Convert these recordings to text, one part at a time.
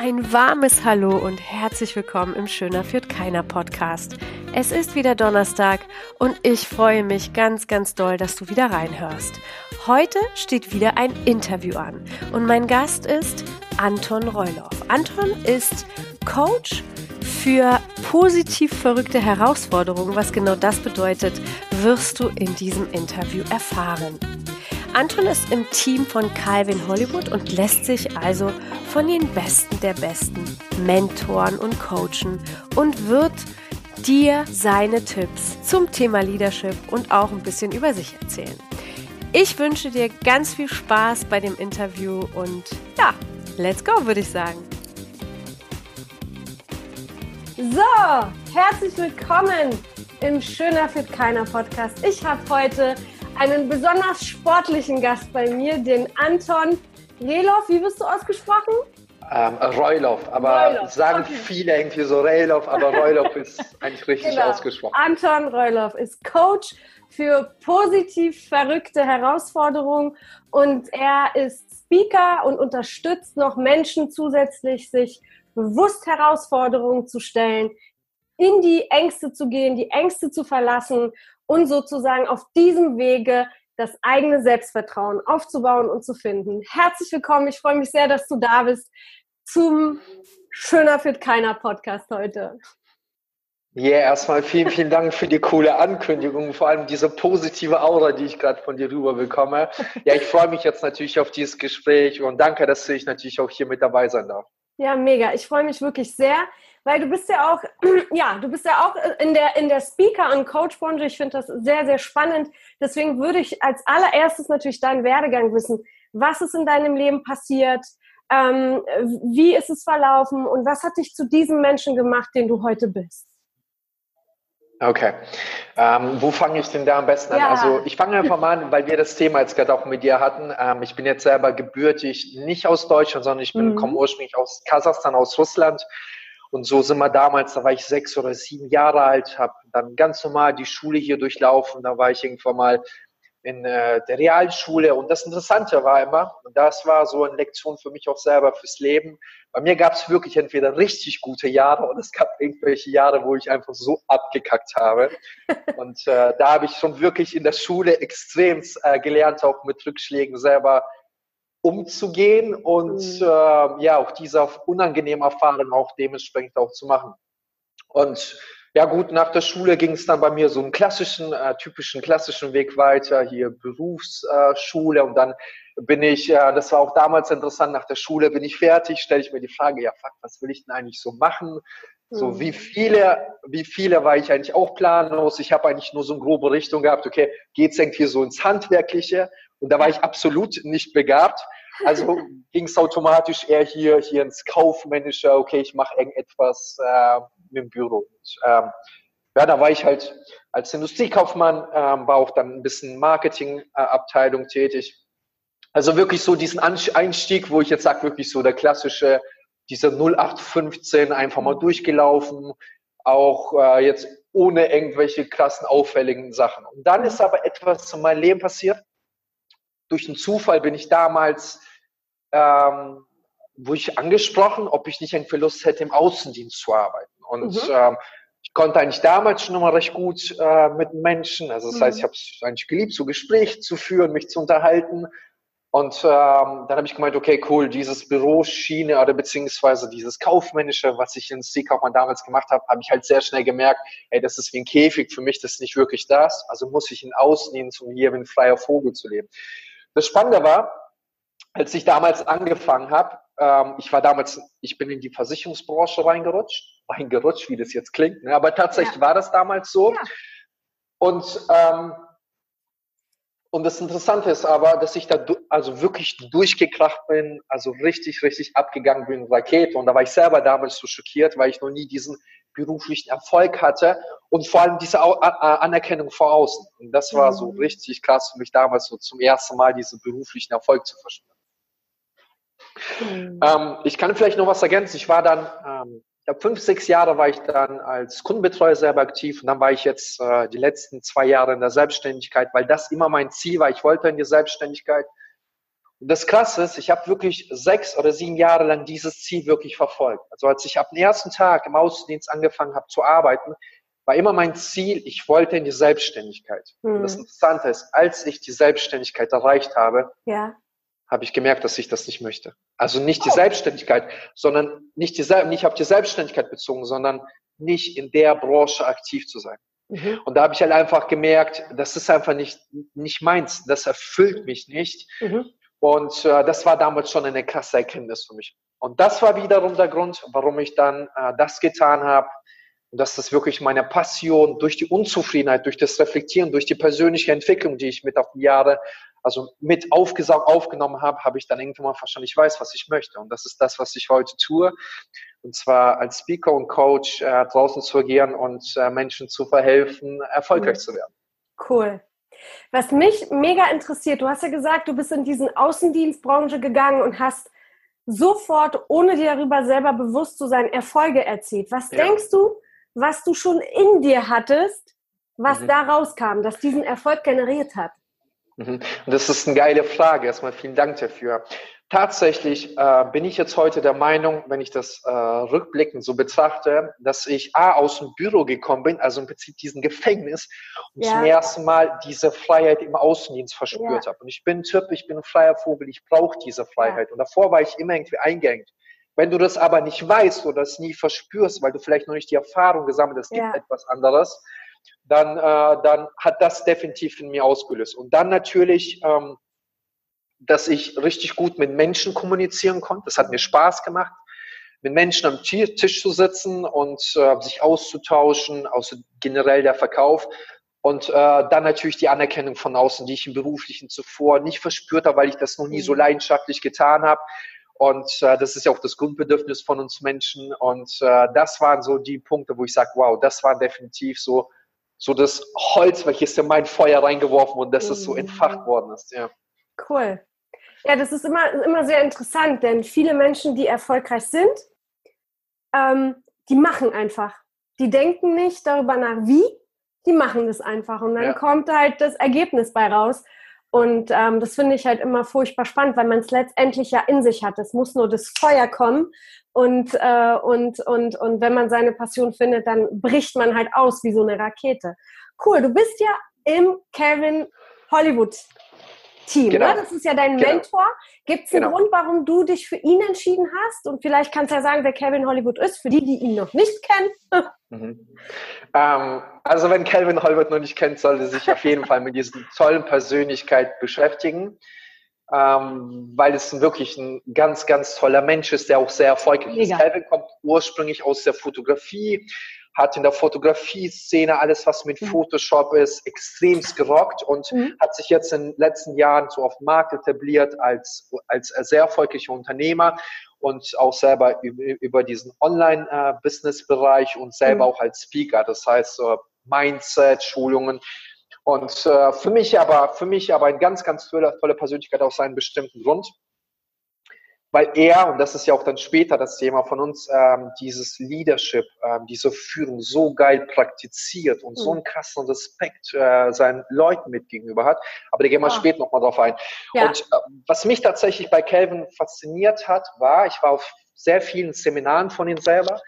Ein warmes Hallo und herzlich willkommen im Schöner führt keiner Podcast. Es ist wieder Donnerstag und ich freue mich ganz, ganz doll, dass du wieder reinhörst. Heute steht wieder ein Interview an und mein Gast ist Anton Reuloff. Anton ist Coach für positiv verrückte Herausforderungen. Was genau das bedeutet, wirst du in diesem Interview erfahren. Anton ist im Team von Calvin Hollywood und lässt sich also von den Besten der Besten mentoren und coachen und wird dir seine Tipps zum Thema Leadership und auch ein bisschen über sich erzählen. Ich wünsche dir ganz viel Spaß bei dem Interview und ja, let's go, würde ich sagen. So, herzlich willkommen im Schöner für keiner Podcast. Ich habe heute einen besonders sportlichen Gast bei mir, den Anton Reloff. Wie wirst du ausgesprochen? Ähm, Reulov, aber Reulov. sagen okay. viele irgendwie so Reulov, aber Reulov ist eigentlich richtig genau. ausgesprochen. Anton Reulov ist Coach für positiv verrückte Herausforderungen und er ist Speaker und unterstützt noch Menschen zusätzlich, sich bewusst Herausforderungen zu stellen, in die Ängste zu gehen, die Ängste zu verlassen und sozusagen auf diesem Wege das eigene Selbstvertrauen aufzubauen und zu finden. Herzlich willkommen. Ich freue mich sehr, dass du da bist zum Schöner fit keiner Podcast heute. Ja, yeah, erstmal vielen, vielen Dank für die coole Ankündigung, vor allem diese positive Aura, die ich gerade von dir rüber bekomme. Ja, ich freue mich jetzt natürlich auf dieses Gespräch und danke, dass ich natürlich auch hier mit dabei sein darf. Ja, mega. Ich freue mich wirklich sehr weil du bist ja auch, ja, du bist ja auch in der, in der Speaker- und Coach-Branche. Ich finde das sehr, sehr spannend. Deswegen würde ich als allererstes natürlich deinen Werdegang wissen. Was ist in deinem Leben passiert? Ähm, wie ist es verlaufen? Und was hat dich zu diesem Menschen gemacht, den du heute bist? Okay. Ähm, wo fange ich denn da am besten an? Ja. Also ich fange einfach mal an, weil wir das Thema jetzt gerade auch mit dir hatten. Ähm, ich bin jetzt selber gebürtig nicht aus Deutschland, sondern ich bin, mhm. komme ursprünglich aus Kasachstan, aus Russland. Und so sind wir damals, da war ich sechs oder sieben Jahre alt, habe dann ganz normal die Schule hier durchlaufen. Da war ich irgendwann mal in äh, der Realschule. Und das Interessante war immer, und das war so eine Lektion für mich auch selber fürs Leben. Bei mir gab es wirklich entweder richtig gute Jahre oder es gab irgendwelche Jahre, wo ich einfach so abgekackt habe. Und äh, da habe ich schon wirklich in der Schule extrem äh, gelernt, auch mit Rückschlägen selber umzugehen und mhm. äh, ja auch diese unangenehme Erfahrung auch dementsprechend auch zu machen. Und ja gut, nach der Schule ging es dann bei mir so einen klassischen, äh, typischen klassischen Weg weiter, hier Berufsschule äh, und dann bin ich, äh, das war auch damals interessant, nach der Schule bin ich fertig, stelle ich mir die Frage, ja fuck, was will ich denn eigentlich so machen? So mhm. wie viele, wie viele war ich eigentlich auch planlos. Ich habe eigentlich nur so eine grobe Richtung gehabt, okay, geht's irgendwie so ins Handwerkliche und da war ich absolut nicht begabt. Also ging es automatisch eher hier, hier ins Kaufmännische, okay, ich mache irgendetwas äh, mit dem Büro. Und, ähm, ja, da war ich halt als Industriekaufmann, ähm, war auch dann ein bisschen Marketingabteilung tätig. Also wirklich so diesen Einstieg, wo ich jetzt sage, wirklich so der klassische, dieser 0815 einfach mal durchgelaufen, auch äh, jetzt ohne irgendwelche krassen, auffälligen Sachen. Und dann ist aber etwas in meinem Leben passiert, durch einen Zufall bin ich damals, ähm, wurde ich angesprochen, ob ich nicht irgendwie Lust hätte, im Außendienst zu arbeiten. Und mhm. ähm, ich konnte eigentlich damals schon immer recht gut äh, mit Menschen. Also das mhm. heißt, ich habe es eigentlich geliebt, so Gespräche zu führen, mich zu unterhalten. Und ähm, dann habe ich gemeint, okay, cool, dieses Büroschiene oder beziehungsweise dieses Kaufmännische, was ich in Seekaufmann damals gemacht habe, habe ich halt sehr schnell gemerkt, hey, das ist wie ein Käfig, für mich das ist nicht wirklich das. Also muss ich in Außendienst, um hier wie ein freier Vogel zu leben. Das Spannende war, als ich damals angefangen habe, ähm, ich war damals, ich bin in die Versicherungsbranche reingerutscht, reingerutscht, wie das jetzt klingt, ne? aber tatsächlich ja. war das damals so. Ja. Und ähm, und das Interessante ist aber, dass ich da also wirklich durchgekracht bin, also richtig, richtig abgegangen bin, Rakete. Und da war ich selber damals so schockiert, weil ich noch nie diesen beruflichen Erfolg hatte und vor allem diese Anerkennung vor außen. Und das war so mhm. richtig krass für mich damals, so zum ersten Mal diesen beruflichen Erfolg zu verspüren. Mhm. Ähm, ich kann vielleicht noch was ergänzen. Ich war dann, ähm, ich glaube, fünf, sechs Jahre war ich dann als Kundenbetreuer selber aktiv und dann war ich jetzt äh, die letzten zwei Jahre in der Selbstständigkeit, weil das immer mein Ziel war. Ich wollte in die Selbstständigkeit. Das Krasse ist, ich habe wirklich sechs oder sieben Jahre lang dieses Ziel wirklich verfolgt. Also als ich ab dem ersten Tag im Außendienst angefangen habe zu arbeiten, war immer mein Ziel, ich wollte in die Selbstständigkeit. Und das hm. Interessante ist, als ich die Selbstständigkeit erreicht habe, ja. habe ich gemerkt, dass ich das nicht möchte. Also nicht die oh. Selbstständigkeit, sondern nicht, die, nicht auf die Selbstständigkeit bezogen, sondern nicht in der Branche aktiv zu sein. Mhm. Und da habe ich halt einfach gemerkt, das ist einfach nicht, nicht meins, das erfüllt mich nicht. Mhm. Und äh, das war damals schon eine krasse Erkenntnis für mich. Und das war wiederum der Grund, warum ich dann äh, das getan habe, und dass das wirklich meine Passion durch die Unzufriedenheit, durch das Reflektieren, durch die persönliche Entwicklung, die ich mit auf die Jahre, also mit aufgesaugt, aufgenommen habe, habe ich dann irgendwann mal verstanden, ich weiß, was ich möchte. Und das ist das, was ich heute tue. Und zwar als Speaker und Coach äh, draußen zu agieren und äh, Menschen zu verhelfen, erfolgreich mhm. zu werden. Cool. Was mich mega interessiert, du hast ja gesagt, du bist in diesen Außendienstbranche gegangen und hast sofort, ohne dir darüber selber bewusst zu sein, Erfolge erzielt. Was ja. denkst du, was du schon in dir hattest, was mhm. da rauskam, das diesen Erfolg generiert hat? Mhm. das ist eine geile Frage. Erstmal vielen Dank dafür. Tatsächlich äh, bin ich jetzt heute der Meinung, wenn ich das äh, rückblickend so betrachte, dass ich A, aus dem Büro gekommen bin, also im Prinzip diesen Gefängnis und ja. zum ersten Mal diese Freiheit im Außendienst verspürt ja. habe. Und ich bin ein Typ, ich bin ein freier Vogel, ich brauche diese Freiheit. Ja. Und davor war ich immer irgendwie eingeengt. Wenn du das aber nicht weißt oder das nie verspürst, weil du vielleicht noch nicht die Erfahrung gesammelt hast, es gibt etwas anderes, dann, äh, dann hat das definitiv in mir ausgelöst. Und dann natürlich, ähm, dass ich richtig gut mit Menschen kommunizieren konnte. Das hat mir Spaß gemacht, mit Menschen am Tisch zu sitzen und äh, sich auszutauschen, außer generell der Verkauf. Und äh, dann natürlich die Anerkennung von außen, die ich im beruflichen zuvor nicht verspürt habe, weil ich das noch nie so mhm. leidenschaftlich getan habe. Und äh, das ist ja auch das Grundbedürfnis von uns Menschen. Und äh, das waren so die Punkte, wo ich sage, wow, das war definitiv so, so das Holz, welches in mein Feuer reingeworfen und dass es so entfacht worden ist. Ja. Cool. Ja, das ist immer, immer sehr interessant, denn viele Menschen, die erfolgreich sind, ähm, die machen einfach. Die denken nicht darüber nach, wie, die machen das einfach. Und dann ja. kommt halt das Ergebnis bei raus. Und ähm, das finde ich halt immer furchtbar spannend, weil man es letztendlich ja in sich hat. Es muss nur das Feuer kommen. Und, äh, und, und, und wenn man seine Passion findet, dann bricht man halt aus wie so eine Rakete. Cool, du bist ja im Kevin Hollywood Team. Genau. Ne? Das ist ja dein genau. Mentor. Gibt es einen genau. Grund, warum du dich für ihn entschieden hast? Und vielleicht kannst du ja sagen, wer Kevin Hollywood ist, für die, die ihn noch nicht kennen. Mhm. Ähm, also wenn Calvin Hollywood noch nicht kennt, sollte sich auf jeden Fall mit dieser tollen Persönlichkeit beschäftigen, ähm, weil es wirklich ein ganz, ganz toller Mensch ist, der auch sehr erfolgreich Mega. ist. Calvin kommt ursprünglich aus der Fotografie, hat in der Fotografie-Szene alles, was mit mhm. Photoshop ist, extremst gerockt und mhm. hat sich jetzt in den letzten Jahren so auf dem Markt etabliert als, als sehr erfolgreicher Unternehmer und auch selber über, über diesen Online-Business-Bereich und selber mhm. auch als Speaker, das heißt Mindset, Schulungen. Und äh, für mich aber, für mich aber ein ganz, ganz tolle, tolle Persönlichkeit aus einem bestimmten Grund weil er, und das ist ja auch dann später das Thema von uns, ähm, dieses Leadership, ähm, diese Führung so geil praktiziert und mhm. so einen krassen Respekt äh, seinen Leuten mit gegenüber hat. Aber da gehen wir ja. später nochmal drauf ein. Ja. Und äh, was mich tatsächlich bei Calvin fasziniert hat, war, ich war auf sehr vielen Seminaren von ihm selber,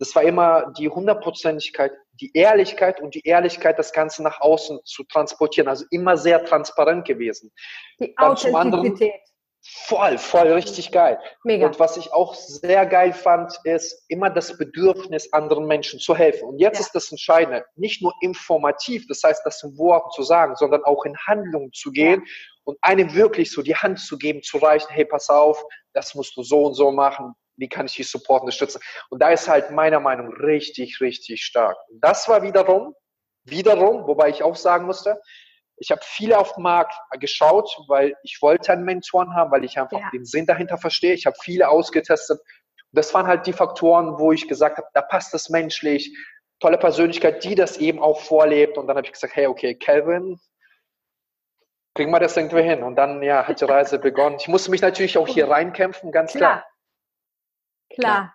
das war immer die Hundertprozentigkeit, die Ehrlichkeit und die Ehrlichkeit, das Ganze nach außen zu transportieren. Also immer sehr transparent gewesen. Die Authentizität. Voll, voll, richtig geil. Mega. Und was ich auch sehr geil fand, ist immer das Bedürfnis, anderen Menschen zu helfen. Und jetzt ja. ist das Entscheidende, nicht nur informativ, das heißt, das in Worten zu sagen, sondern auch in Handlungen zu gehen ja. und einem wirklich so die Hand zu geben, zu reichen, hey, pass auf, das musst du so und so machen, wie kann ich dich supporten, unterstützen. Und da ist halt meiner Meinung richtig, richtig stark. Und das war wiederum, wiederum, wobei ich auch sagen musste, ich habe viele auf dem Markt geschaut, weil ich wollte einen Mentoren haben, weil ich einfach ja. den Sinn dahinter verstehe. Ich habe viele ausgetestet. Das waren halt die Faktoren, wo ich gesagt habe, da passt es menschlich, tolle Persönlichkeit, die das eben auch vorlebt. Und dann habe ich gesagt, hey, okay, Calvin, kriegen wir das irgendwie hin. Und dann ja, hat die Reise begonnen. Ich musste mich natürlich auch hier reinkämpfen, ganz klar. Klar. Klar.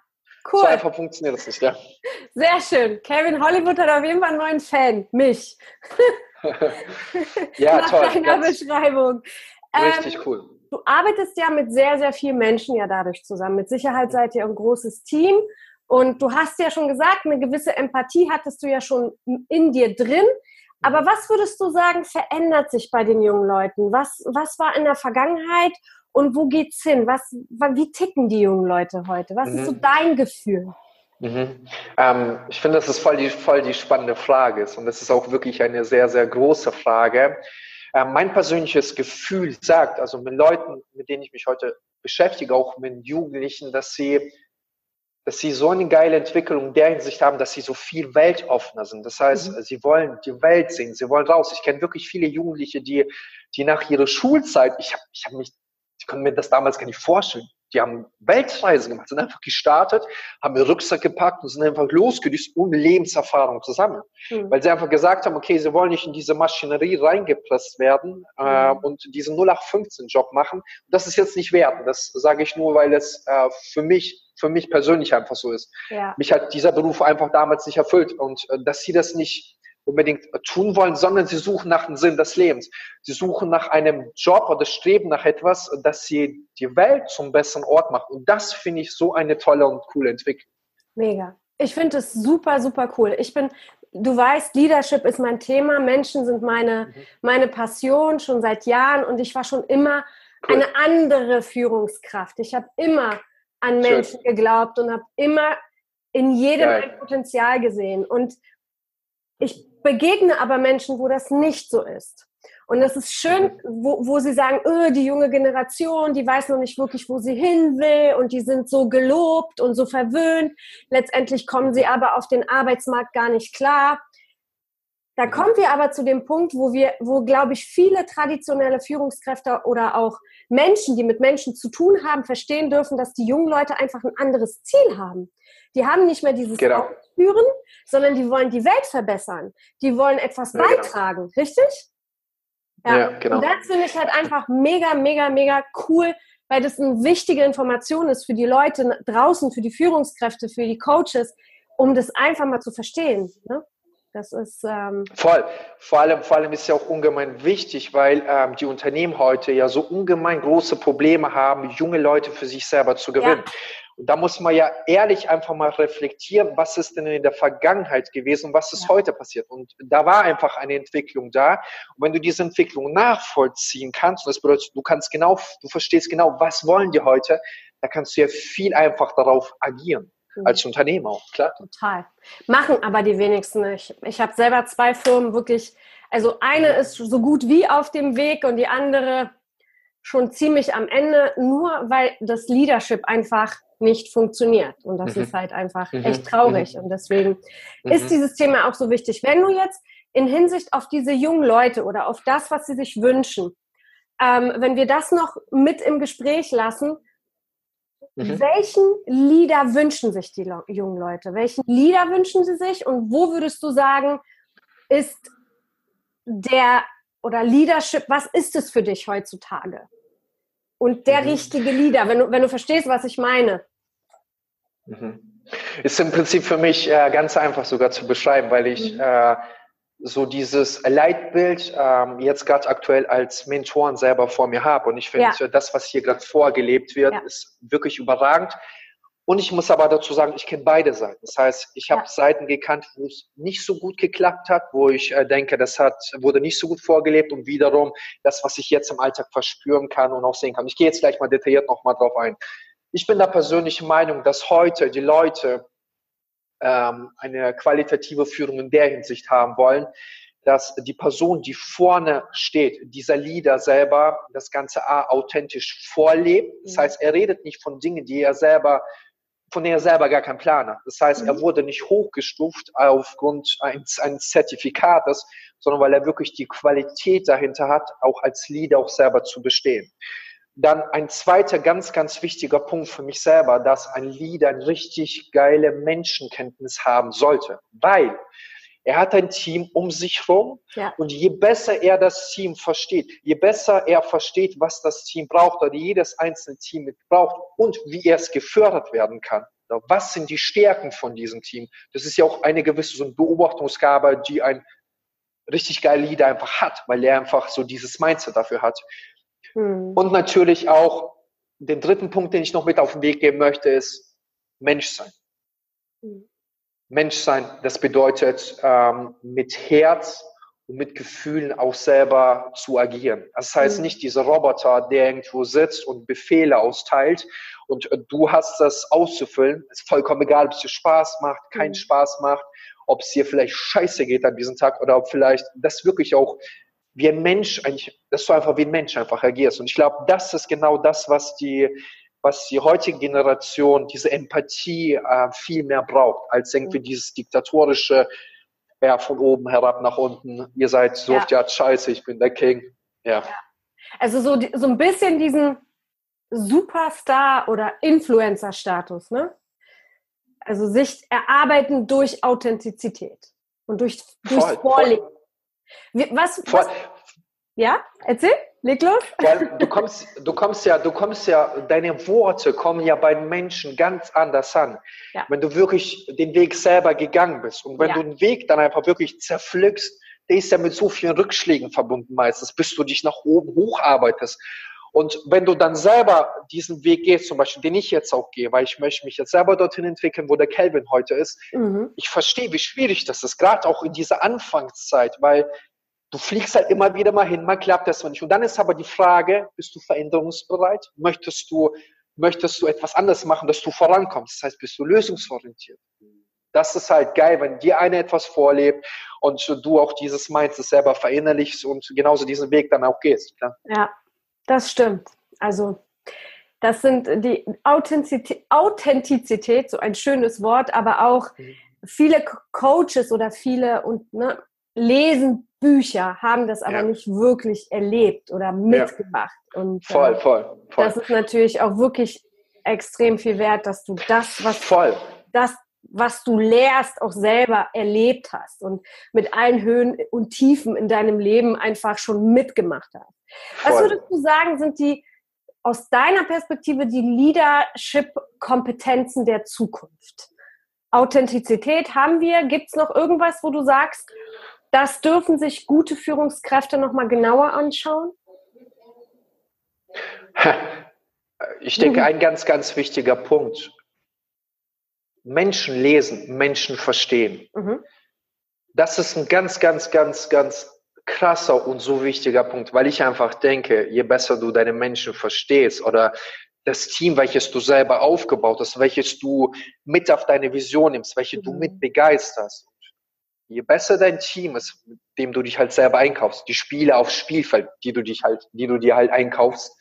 Cool. So einfach funktioniert das nicht, ja. Sehr schön. Kevin Hollywood hat auf jeden Fall einen neuen Fan, mich. ja, Nach toll. deiner Beschreibung. Richtig ähm, cool. du arbeitest ja mit sehr, sehr vielen Menschen ja dadurch zusammen. Mit Sicherheit seid ihr ein großes Team. Und du hast ja schon gesagt, eine gewisse Empathie hattest du ja schon in dir drin. Aber mhm. was würdest du sagen, verändert sich bei den jungen Leuten? Was, was war in der Vergangenheit und wo geht's hin? Was, wie ticken die jungen Leute heute? Was mhm. ist so mhm. dein Gefühl? Mhm. Ähm, ich finde, das ist voll die, voll die spannende Frage und das ist auch wirklich eine sehr, sehr große Frage. Ähm, mein persönliches Gefühl sagt, also mit Leuten, mit denen ich mich heute beschäftige, auch mit Jugendlichen, dass sie dass sie so eine geile Entwicklung in der Hinsicht haben, dass sie so viel weltoffener sind. Das heißt, mhm. sie wollen die Welt sehen, sie wollen raus. Ich kenne wirklich viele Jugendliche, die, die nach ihrer Schulzeit, ich habe ich hab mich, ich konnte mir das damals gar nicht vorstellen, die haben Weltreisen gemacht, sind einfach gestartet, haben ihren Rucksack gepackt und sind einfach losgedüst, ohne Lebenserfahrung zu sammeln. Mhm. Weil sie einfach gesagt haben, okay, sie wollen nicht in diese Maschinerie reingepresst werden äh, mhm. und diesen 0815-Job machen. Und das ist jetzt nicht wert. Das sage ich nur, weil es äh, für mich für mich persönlich einfach so ist. Ja. Mich hat dieser Beruf einfach damals nicht erfüllt und äh, dass sie das nicht unbedingt tun wollen, sondern sie suchen nach dem Sinn des Lebens. Sie suchen nach einem Job oder streben nach etwas, dass sie die Welt zum besseren Ort macht. Und das finde ich so eine tolle und coole Entwicklung. Mega. Ich finde es super, super cool. Ich bin, du weißt, Leadership ist mein Thema. Menschen sind meine, mhm. meine Passion schon seit Jahren und ich war schon immer cool. eine andere Führungskraft. Ich habe immer an Menschen Schön. geglaubt und habe immer in jedem Geil. ein Potenzial gesehen. Und ich begegne aber Menschen, wo das nicht so ist. Und das ist schön, mhm. wo, wo sie sagen, öh, die junge Generation, die weiß noch nicht wirklich, wo sie hin will und die sind so gelobt und so verwöhnt. Letztendlich kommen sie aber auf den Arbeitsmarkt gar nicht klar. Da kommen wir aber zu dem Punkt, wo wir, wo glaube ich viele traditionelle Führungskräfte oder auch Menschen, die mit Menschen zu tun haben, verstehen dürfen, dass die jungen Leute einfach ein anderes Ziel haben. Die haben nicht mehr dieses genau. Ausführen, sondern die wollen die Welt verbessern. Die wollen etwas ja, genau. beitragen, genau. richtig? Ja, ja genau. Und das finde ich halt einfach mega, mega, mega cool, weil das eine wichtige Information ist für die Leute draußen, für die Führungskräfte, für die Coaches, um das einfach mal zu verstehen. Ne? Das ist ähm voll. Vor allem, vor allem ist ja auch ungemein wichtig, weil ähm, die Unternehmen heute ja so ungemein große Probleme haben, junge Leute für sich selber zu gewinnen. Ja. Und da muss man ja ehrlich einfach mal reflektieren, was ist denn in der Vergangenheit gewesen und was ist ja. heute passiert. Und da war einfach eine Entwicklung da. Und wenn du diese Entwicklung nachvollziehen kannst, das bedeutet, du kannst genau, du verstehst genau, was wollen die heute, da kannst du ja viel einfach darauf agieren. Mhm. als Unternehmen auch, klar. Total. Machen aber die wenigsten nicht. Ich habe selber zwei Firmen wirklich, also eine ist so gut wie auf dem Weg und die andere schon ziemlich am Ende, nur weil das Leadership einfach nicht funktioniert. Und das mhm. ist halt einfach mhm. echt traurig. Mhm. Und deswegen mhm. ist dieses Thema auch so wichtig. Wenn du jetzt in Hinsicht auf diese jungen Leute oder auf das, was sie sich wünschen, ähm, wenn wir das noch mit im Gespräch lassen, Mhm. Welchen Lieder wünschen sich die jungen Leute? Welchen Lieder wünschen sie sich? Und wo würdest du sagen, ist der oder Leadership, was ist es für dich heutzutage? Und der mhm. richtige Lieder, wenn du, wenn du verstehst, was ich meine. Mhm. Ist im Prinzip für mich äh, ganz einfach sogar zu beschreiben, weil ich mhm. äh, so dieses Leitbild ähm, jetzt gerade aktuell als Mentoren selber vor mir habe. Und ich finde, ja. das, was hier gerade vorgelebt wird, ja. ist wirklich überragend. Und ich muss aber dazu sagen, ich kenne beide Seiten. Das heißt, ich habe ja. Seiten gekannt, wo es nicht so gut geklappt hat, wo ich äh, denke, das hat, wurde nicht so gut vorgelebt und wiederum das, was ich jetzt im Alltag verspüren kann und auch sehen kann. Ich gehe jetzt gleich mal detailliert nochmal drauf ein. Ich bin der persönlichen Meinung, dass heute die Leute ähm, eine qualitative Führung in der Hinsicht haben wollen, dass die Person, die vorne steht, dieser Leader selber das Ganze A, authentisch vorlebt. Das mhm. heißt, er redet nicht von Dingen, die er selber er selber gar keinen Plan hat. Das heißt, er mhm. wurde nicht hochgestuft aufgrund eines, eines Zertifikates, sondern weil er wirklich die Qualität dahinter hat, auch als Leader auch selber zu bestehen. Dann ein zweiter ganz, ganz wichtiger Punkt für mich selber, dass ein Leader eine richtig geile Menschenkenntnis haben sollte, weil er hat ein Team um sich herum ja. und je besser er das Team versteht, je besser er versteht, was das Team braucht oder jedes einzelne Team braucht und wie er es gefördert werden kann. Was sind die Stärken von diesem Team? Das ist ja auch eine gewisse so eine Beobachtungsgabe, die ein richtig geiler Leader einfach hat, weil er einfach so dieses Mindset dafür hat Mhm. Und natürlich auch den dritten Punkt, den ich noch mit auf den Weg geben möchte, ist Menschsein. Mhm. Menschsein, das bedeutet ähm, mit Herz und mit Gefühlen auch selber zu agieren. Das heißt mhm. nicht dieser Roboter, der irgendwo sitzt und Befehle austeilt und äh, du hast das auszufüllen. Ist vollkommen egal, ob es dir Spaß macht, keinen mhm. Spaß macht, ob es dir vielleicht scheiße geht an diesem Tag oder ob vielleicht das wirklich auch wie ein Mensch eigentlich, dass du einfach wie ein Mensch einfach agierst. Und ich glaube, das ist genau das, was die, was die heutige Generation, diese Empathie äh, viel mehr braucht, als irgendwie mhm. dieses diktatorische, ja, von oben herab nach unten. Ihr seid so ja. oft, ja, scheiße, ich bin der King. Ja. ja. Also so, so ein bisschen diesen Superstar- oder Influencer-Status, ne? Also sich erarbeiten durch Authentizität und durch, durchs Vorleben. Was, was, ja, erzähl, leg los. Weil du kommst, du kommst ja, du kommst ja, deine Worte kommen ja bei den Menschen ganz anders an. Ja. Wenn du wirklich den Weg selber gegangen bist und wenn ja. du den Weg dann einfach wirklich zerpflückst, der ist ja mit so vielen Rückschlägen verbunden meistens, bis du dich nach oben hocharbeitest. Und wenn du dann selber diesen Weg gehst, zum Beispiel, den ich jetzt auch gehe, weil ich möchte mich jetzt selber dorthin entwickeln, wo der Kelvin heute ist, mhm. ich verstehe, wie schwierig das ist, gerade auch in dieser Anfangszeit, weil du fliegst halt immer wieder mal hin, mal klappt das nicht. Und dann ist aber die Frage, bist du veränderungsbereit? Möchtest du, möchtest du etwas anderes machen, dass du vorankommst? Das heißt, bist du lösungsorientiert? Das ist halt geil, wenn dir einer etwas vorlebt und du auch dieses Mindset selber verinnerlichst und genauso diesen Weg dann auch gehst. Klar? Ja, das stimmt. Also das sind die Authentizität, Authentizität, so ein schönes Wort, aber auch mhm. viele Coaches oder viele und ne, lesen Bücher, haben das aber ja. nicht wirklich erlebt oder mitgemacht. Ja. Und, voll, äh, voll, voll. Das ist natürlich auch wirklich extrem viel wert, dass du das, was voll. das, was du lehrst, auch selber erlebt hast und mit allen Höhen und Tiefen in deinem Leben einfach schon mitgemacht hast. Was würdest du sagen, sind die aus deiner Perspektive die Leadership-Kompetenzen der Zukunft? Authentizität haben wir. Gibt es noch irgendwas, wo du sagst, das dürfen sich gute Führungskräfte noch mal genauer anschauen? Ich denke, mhm. ein ganz, ganz wichtiger Punkt. Menschen lesen, Menschen verstehen. Mhm. Das ist ein ganz, ganz, ganz, ganz krasser und so wichtiger Punkt, weil ich einfach denke, je besser du deine Menschen verstehst oder das Team, welches du selber aufgebaut hast, welches du mit auf deine Vision nimmst, welche mhm. du mit begeisterst. Je besser dein Team ist, mit dem du dich halt selber einkaufst, die Spiele aufs Spielfeld, die du dich halt, die du dir halt einkaufst,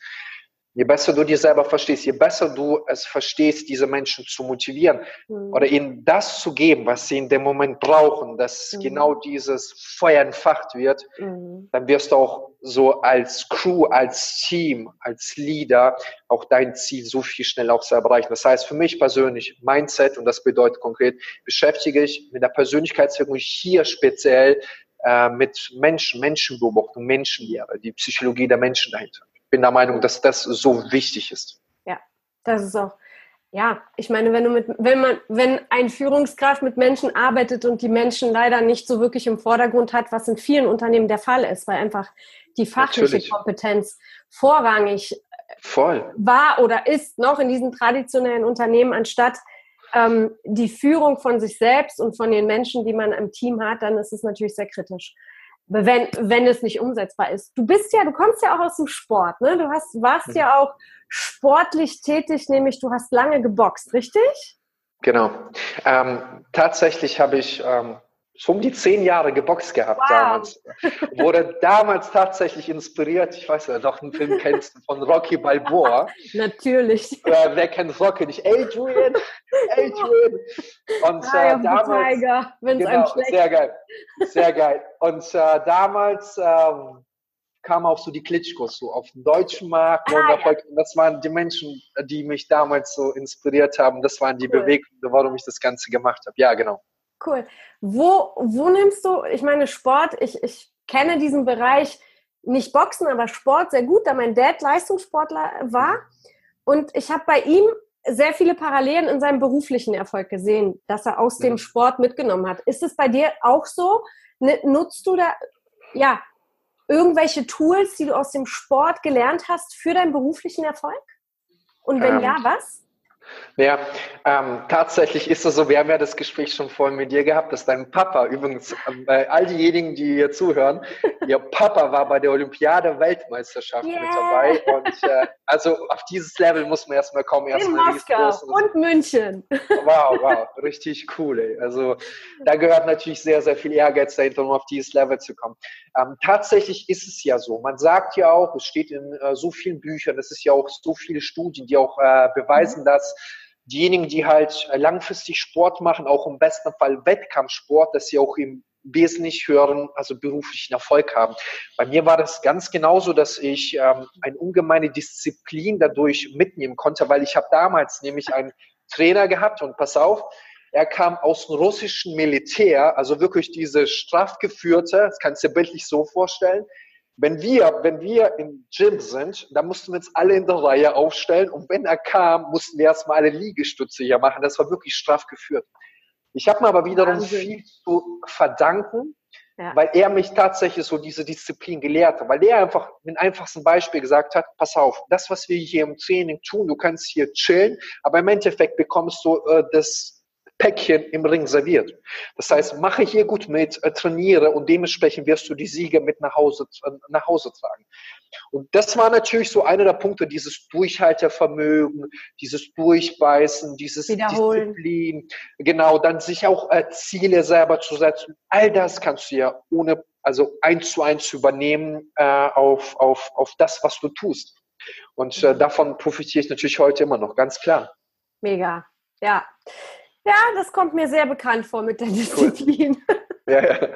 Je besser du dir selber verstehst, je besser du es verstehst, diese Menschen zu motivieren mhm. oder ihnen das zu geben, was sie in dem Moment brauchen, dass mhm. genau dieses Feuer entfacht wird, mhm. dann wirst du auch so als Crew, als Team, als Leader auch dein Ziel so viel schneller auch selber erreichen. Das heißt, für mich persönlich, Mindset, und das bedeutet konkret, beschäftige ich mit der Persönlichkeitsentwicklung hier speziell äh, mit Menschen, Menschenbeobachtung, Menschenlehre, die Psychologie der Menschen dahinter bin der Meinung, dass das so wichtig ist. Ja, das ist auch. Ja, ich meine, wenn du mit, wenn man, wenn ein Führungskraft mit Menschen arbeitet und die Menschen leider nicht so wirklich im Vordergrund hat, was in vielen Unternehmen der Fall ist, weil einfach die fachliche Natürlich. Kompetenz vorrangig Voll. war oder ist noch in diesen traditionellen Unternehmen, anstatt ähm, die Führung von sich selbst und von den Menschen, die man im Team hat, dann ist es natürlich sehr kritisch wenn, wenn es nicht umsetzbar ist. Du bist ja, du kommst ja auch aus dem Sport, ne? Du hast, warst mhm. ja auch sportlich tätig, nämlich du hast lange geboxt, richtig? Genau. Ähm, tatsächlich habe ich ähm, um die zehn Jahre geboxt gehabt wow. damals. Wurde damals tatsächlich inspiriert, ich weiß ja, doch einen Film kennst du von Rocky Balboa. Natürlich. Äh, wer kennt Rocky nicht? Adrian, Adrian. Und äh, damals, Tiger, genau, sehr geil, sehr geil. Und äh, damals ähm, kamen auch so die Klitschkos so auf den deutschen Markt. Ah, ja. Das waren die Menschen, die mich damals so inspiriert haben. Das waren die cool. Beweggründe, warum ich das Ganze gemacht habe. Ja, genau. Cool. Wo, wo nimmst du, ich meine, Sport, ich, ich kenne diesen Bereich, nicht Boxen, aber Sport sehr gut, da mein Dad Leistungssportler war. Und ich habe bei ihm sehr viele Parallelen in seinem beruflichen Erfolg gesehen, dass er aus dem. Sport mitgenommen hat. Ist es bei dir auch so? Nutzt du da, ja, irgendwelche Tools, die du aus dem Sport gelernt hast für deinen beruflichen Erfolg? Und wenn ähm, ja, was? Ja, ähm, tatsächlich ist es so, wir haben ja das Gespräch schon vorhin mit dir gehabt, dass dein Papa, übrigens bei äh, all diejenigen, die hier zuhören, ihr Papa war bei der Olympiade Weltmeisterschaft yeah. mit dabei. Und äh, also auf dieses Level muss man erstmal kommen. Erst In Moskau und München. Wow, wow, richtig cool. Ey. Also da gehört natürlich sehr, sehr viel Ehrgeiz dahinter, um auf dieses Level zu kommen. Ähm, tatsächlich ist es ja so, man sagt ja auch, es steht in äh, so vielen Büchern, es ist ja auch so viele Studien, die auch äh, beweisen, mhm. Diejenigen, die halt äh, langfristig Sport machen, auch im besten Fall Wettkampfsport, dass sie auch im wesentlich höheren, also beruflichen Erfolg haben. Bei mir war das ganz genauso, dass ich ähm, eine ungemeine Disziplin dadurch mitnehmen konnte, weil ich habe damals nämlich einen Trainer gehabt und pass auf, er kam aus dem russischen Militär, also wirklich diese strafgeführte, das kannst du dir bildlich so vorstellen, wenn wir, wenn wir im Gym sind, dann mussten wir uns alle in der Reihe aufstellen und wenn er kam, mussten wir erstmal alle Liegestütze hier machen. Das war wirklich straff geführt. Ich habe mir aber wiederum Wahnsinn. viel zu verdanken, ja. weil er mich tatsächlich so diese Disziplin gelehrt hat, weil er einfach mit einfachsten Beispiel gesagt hat, pass auf, das, was wir hier im Training tun, du kannst hier chillen, aber im Endeffekt bekommst du äh, das Päckchen im Ring serviert. Das heißt, mache hier gut mit, äh, trainiere und dementsprechend wirst du die Siege mit nach Hause, nach Hause tragen. Und das war natürlich so einer der Punkte, dieses Durchhaltevermögen, dieses Durchbeißen, dieses Wiederholen. Disziplin, genau, dann sich auch äh, Ziele selber zu setzen. All das kannst du ja ohne, also eins zu eins übernehmen äh, auf, auf, auf das, was du tust. Und äh, davon profitiere ich natürlich heute immer noch, ganz klar. Mega, ja. Ja, das kommt mir sehr bekannt vor mit der Disziplin. Cool. Ja, ja,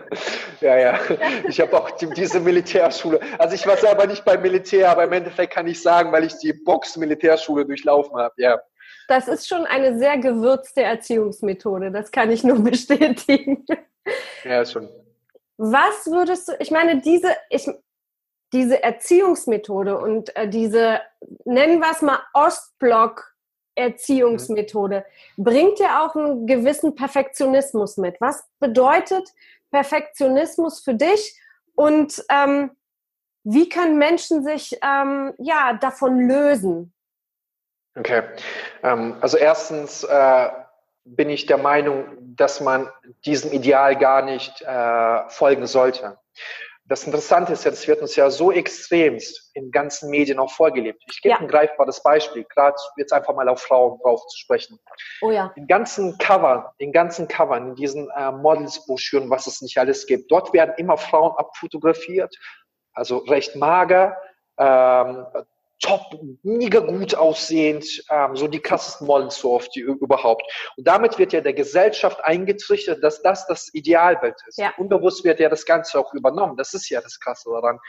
ja, ja. Ich habe auch die, diese Militärschule. Also ich war selber nicht beim Militär, aber im Endeffekt kann ich sagen, weil ich die Box-Militärschule durchlaufen habe. Ja. Das ist schon eine sehr gewürzte Erziehungsmethode. Das kann ich nur bestätigen. Ja, schon. Was würdest du? Ich meine, diese ich, diese Erziehungsmethode und äh, diese nennen wir es mal Ostblock Erziehungsmethode bringt ja auch einen gewissen Perfektionismus mit. Was bedeutet Perfektionismus für dich und ähm, wie können Menschen sich ähm, ja davon lösen? Okay, ähm, also erstens äh, bin ich der Meinung, dass man diesem Ideal gar nicht äh, folgen sollte das Interessante ist ja, das wird uns ja so extremst in ganzen Medien auch vorgelebt. Ich gebe ja. ein greifbares Beispiel, gerade jetzt einfach mal auf Frauen drauf zu sprechen. Oh ja. In ganzen Cover, in ganzen Covern, in diesen äh, Models-Broschüren, was es nicht alles gibt, dort werden immer Frauen abfotografiert, also recht mager, ähm, top, mega gut aussehend, ähm, so die krassesten Models so oft die überhaupt. Und damit wird ja der Gesellschaft eingetrichtert, dass das das Idealbild ist. Ja. Unbewusst wird ja das Ganze auch übernommen. Das ist ja das Krasse daran.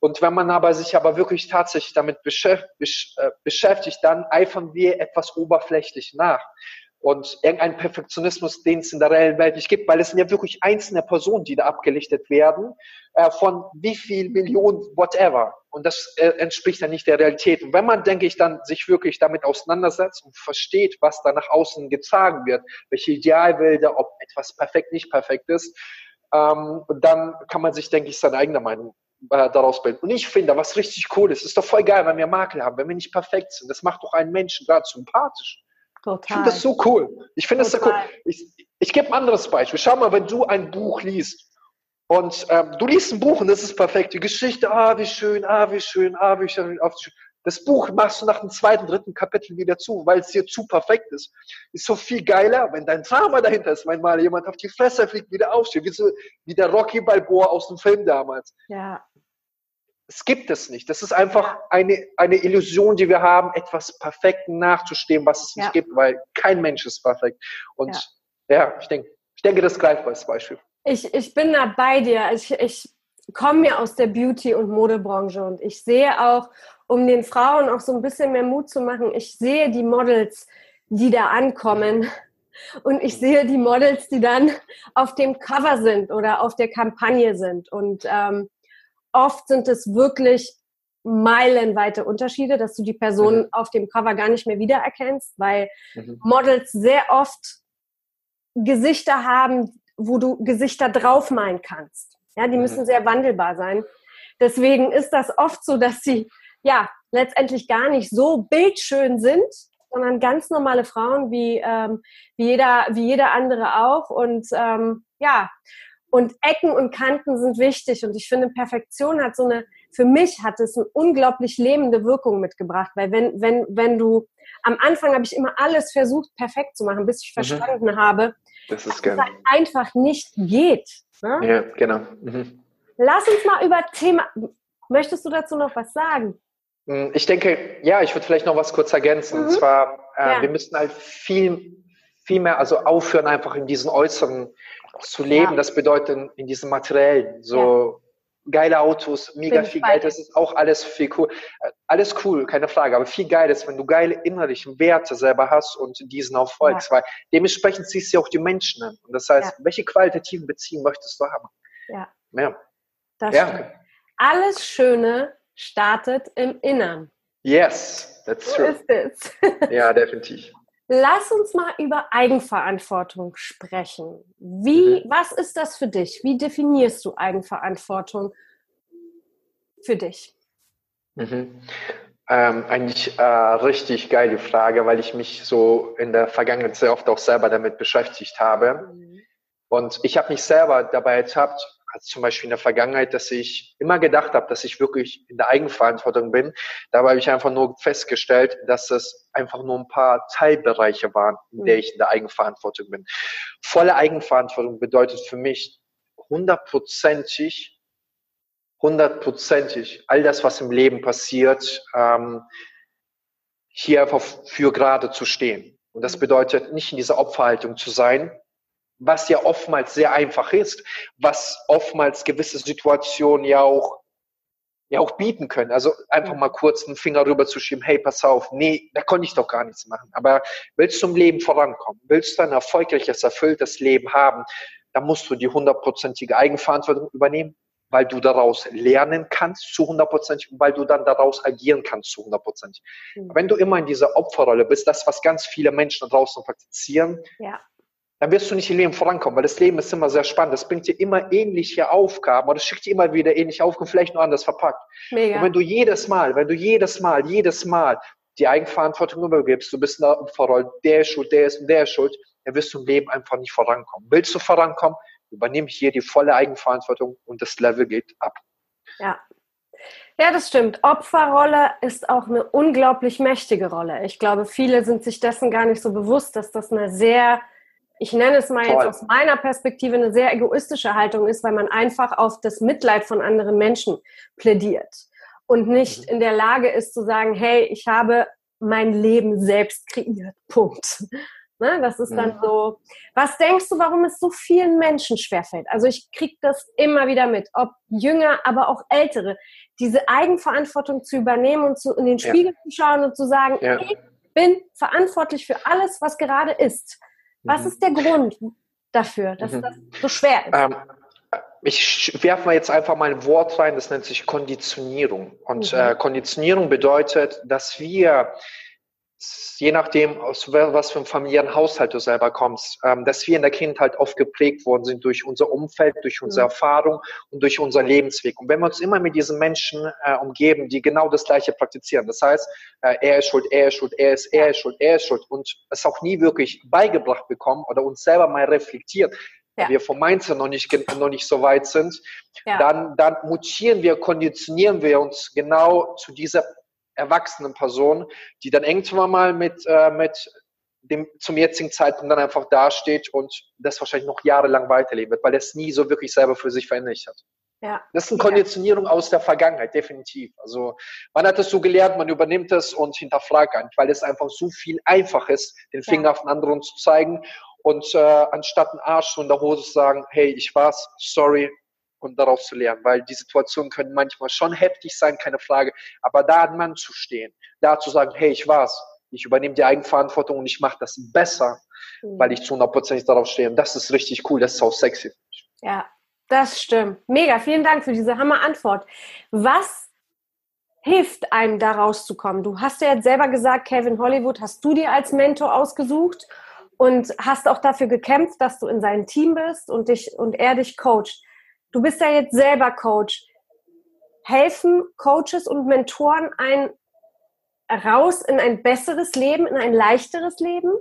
Und wenn man aber sich aber wirklich tatsächlich damit beschäftigt, äh, beschäftigt dann eifern wir etwas oberflächlich nach und irgendein Perfektionismus, den es in der reellen Welt nicht gibt, weil es sind ja wirklich einzelne Personen, die da abgelichtet werden, äh, von wie viel Millionen, whatever. Und das äh, entspricht dann nicht der Realität. Und wenn man, denke ich, dann sich wirklich damit auseinandersetzt und versteht, was da nach außen getragen wird, welche Idealbilder, ob etwas perfekt, nicht perfekt ist, ähm, dann kann man sich, denke ich, seine eigene Meinung äh, daraus bilden. Und ich finde, was richtig cool ist, ist doch voll geil, wenn wir Makel haben, wenn wir nicht perfekt sind. Das macht doch einen Menschen gerade sympathisch. Total. Ich finde das so cool. Ich finde das so cool. Ich, ich gebe ein anderes Beispiel. Schau mal, wenn du ein Buch liest und ähm, du liest ein Buch und das ist perfekt. Die Geschichte, ah, wie schön, ah, wie schön, ah, wie schön. Das Buch machst du nach dem zweiten, dritten Kapitel wieder zu, weil es dir zu perfekt ist. Ist so viel geiler, wenn dein Drama dahinter ist, wenn mal jemand auf die Fresse fliegt, wieder aufsteht, wie, so, wie der Rocky Balboa aus dem Film damals. Ja. Es gibt es nicht. Das ist einfach eine, eine Illusion, die wir haben, etwas Perfekten nachzustehen, was es nicht ja. gibt, weil kein Mensch ist perfekt. Und ja, ja ich, denke, ich denke, das greift als Beispiel. Ich, ich bin da bei dir. Ich, ich komme ja aus der Beauty- und Modebranche und ich sehe auch, um den Frauen auch so ein bisschen mehr Mut zu machen, ich sehe die Models, die da ankommen. Und ich sehe die Models, die dann auf dem Cover sind oder auf der Kampagne sind. Und ähm, oft sind es wirklich meilenweite Unterschiede, dass du die Person mhm. auf dem Cover gar nicht mehr wiedererkennst, weil mhm. Models sehr oft Gesichter haben, wo du Gesichter draufmalen kannst. Ja, die mhm. müssen sehr wandelbar sein. deswegen ist das oft so, dass sie ja letztendlich gar nicht so bildschön sind, sondern ganz normale Frauen wie, ähm, wie, jeder, wie jeder andere auch. Und ähm, ja, und Ecken und Kanten sind wichtig. Und ich finde, Perfektion hat so eine, für mich hat es eine unglaublich lebende Wirkung mitgebracht. Weil wenn, wenn, wenn du, am Anfang habe ich immer alles versucht, perfekt zu machen, bis ich mhm. verstanden habe, das dass es einfach nicht geht. Ne? Ja, genau. Mhm. Lass uns mal über Thema. Möchtest du dazu noch was sagen? Hm, ich denke, ja, ich würde vielleicht noch was kurz ergänzen. Mhm. Und zwar, äh, ja. wir müssen halt viel, viel mehr, also aufhören, einfach in diesen Äußeren zu leben. Ja. Das bedeutet in diesen materiellen, so ja. geile Autos, mega viel Geld, das ist auch alles viel cool. Äh, alles cool, keine Frage, aber viel geil ist, wenn du geile innerlichen Werte selber hast und diesen auch folgst, weil dementsprechend siehst du auch die Menschen an. Und das heißt, welche qualitativen Beziehungen möchtest du haben? Ja. Ja. Das ja. Alles Schöne startet im Innern. Yes, that's true. Ist es. ja, definitiv. Lass uns mal über Eigenverantwortung sprechen. Wie, mhm. was ist das für dich? Wie definierst du Eigenverantwortung für dich? Mhm. Ähm, eigentlich äh, richtig geile Frage, weil ich mich so in der Vergangenheit sehr oft auch selber damit beschäftigt habe. Mhm. Und ich habe mich selber dabei ertappt, als zum Beispiel in der Vergangenheit, dass ich immer gedacht habe, dass ich wirklich in der Eigenverantwortung bin. Dabei habe ich einfach nur festgestellt, dass es einfach nur ein paar Teilbereiche waren, in der mhm. ich in der Eigenverantwortung bin. Volle Eigenverantwortung bedeutet für mich hundertprozentig, hundertprozentig all das, was im Leben passiert, ähm, hier einfach für gerade zu stehen. Und das mhm. bedeutet nicht in dieser Opferhaltung zu sein, was ja oftmals sehr einfach ist, was oftmals gewisse Situationen ja auch ja auch bieten können. Also einfach mal kurz einen Finger rüber zu schieben, hey, pass auf, nee, da konnte ich doch gar nichts machen. Aber willst du im Leben vorankommen, willst du ein erfolgreiches, erfülltes Leben haben, dann musst du die hundertprozentige Eigenverantwortung übernehmen, weil du daraus lernen kannst zu hundertprozentig und weil du dann daraus agieren kannst zu hundertprozentig. Mhm. Wenn du immer in dieser Opferrolle bist, das, was ganz viele Menschen da draußen praktizieren, ja dann wirst du nicht im Leben vorankommen, weil das Leben ist immer sehr spannend. Das bringt dir immer ähnliche Aufgaben oder es schickt dir immer wieder ähnliche Aufgaben, vielleicht nur anders verpackt. Mega. Und wenn du jedes Mal, wenn du jedes Mal, jedes Mal die Eigenverantwortung übergibst, du bist in der Opferrolle, der ist schuld, der ist und der ist schuld, dann wirst du im Leben einfach nicht vorankommen. Willst du vorankommen, übernimm hier die volle Eigenverantwortung und das Level geht ab. Ja. Ja, das stimmt. Opferrolle ist auch eine unglaublich mächtige Rolle. Ich glaube, viele sind sich dessen gar nicht so bewusst, dass das eine sehr ich nenne es mal Toll. jetzt aus meiner Perspektive, eine sehr egoistische Haltung ist, weil man einfach auf das Mitleid von anderen Menschen plädiert und nicht mhm. in der Lage ist zu sagen, hey, ich habe mein Leben selbst kreiert. Punkt. Ne, das ist dann mhm. so. Was denkst du, warum es so vielen Menschen schwerfällt? Also ich kriege das immer wieder mit, ob Jünger, aber auch Ältere, diese Eigenverantwortung zu übernehmen und zu, in den Spiegel ja. zu schauen und zu sagen, ja. ich bin verantwortlich für alles, was gerade ist. Was mhm. ist der Grund dafür, dass mhm. das so schwer ist? Ähm, ich werfe mal jetzt einfach mal ein Wort rein, das nennt sich Konditionierung. Und mhm. äh, Konditionierung bedeutet, dass wir je nachdem, aus was für einem familiären Haushalt du selber kommst, ähm, dass wir in der Kindheit oft geprägt worden sind durch unser Umfeld, durch unsere mhm. Erfahrung und durch unseren Lebensweg. Und wenn wir uns immer mit diesen Menschen äh, umgeben, die genau das Gleiche praktizieren, das heißt, äh, er ist schuld, er ist schuld, er ist, er ist schuld, er ist schuld und es auch nie wirklich beigebracht bekommen oder uns selber mal reflektiert, ja. wir vom Mindset noch nicht, noch nicht so weit sind, ja. dann, dann mutieren wir, konditionieren wir uns genau zu dieser erwachsenen Person, die dann irgendwann mal mit, äh, mit dem zum jetzigen Zeitpunkt dann einfach dasteht und das wahrscheinlich noch jahrelang weiterleben wird, weil er es nie so wirklich selber für sich verändert hat. Ja. Das ist eine Konditionierung ja. aus der Vergangenheit, definitiv. Also man hat es so gelernt, man übernimmt es und hinterfragt nicht, weil es einfach so viel einfach ist, den Finger ja. auf den anderen zu zeigen und äh, anstatt einen Arsch in der Hose zu sagen, hey, ich war's, sorry, und daraus zu lernen, weil die Situationen können manchmal schon heftig sein, keine Frage, aber da ein Mann zu stehen, da zu sagen, hey, ich war's, ich übernehme die Eigenverantwortung und ich mache das besser, mhm. weil ich zu 100% darauf stehe. Und das ist richtig cool, das ist auch sexy. Ja, das stimmt. Mega, vielen Dank für diese Hammer-Antwort. Was hilft einem da rauszukommen? Du hast ja jetzt selber gesagt, Kevin Hollywood hast du dir als Mentor ausgesucht und hast auch dafür gekämpft, dass du in seinem Team bist und dich und er dich coacht. Du bist ja jetzt selber Coach. helfen Coaches und Mentoren ein raus in ein besseres Leben, in ein leichteres Leben?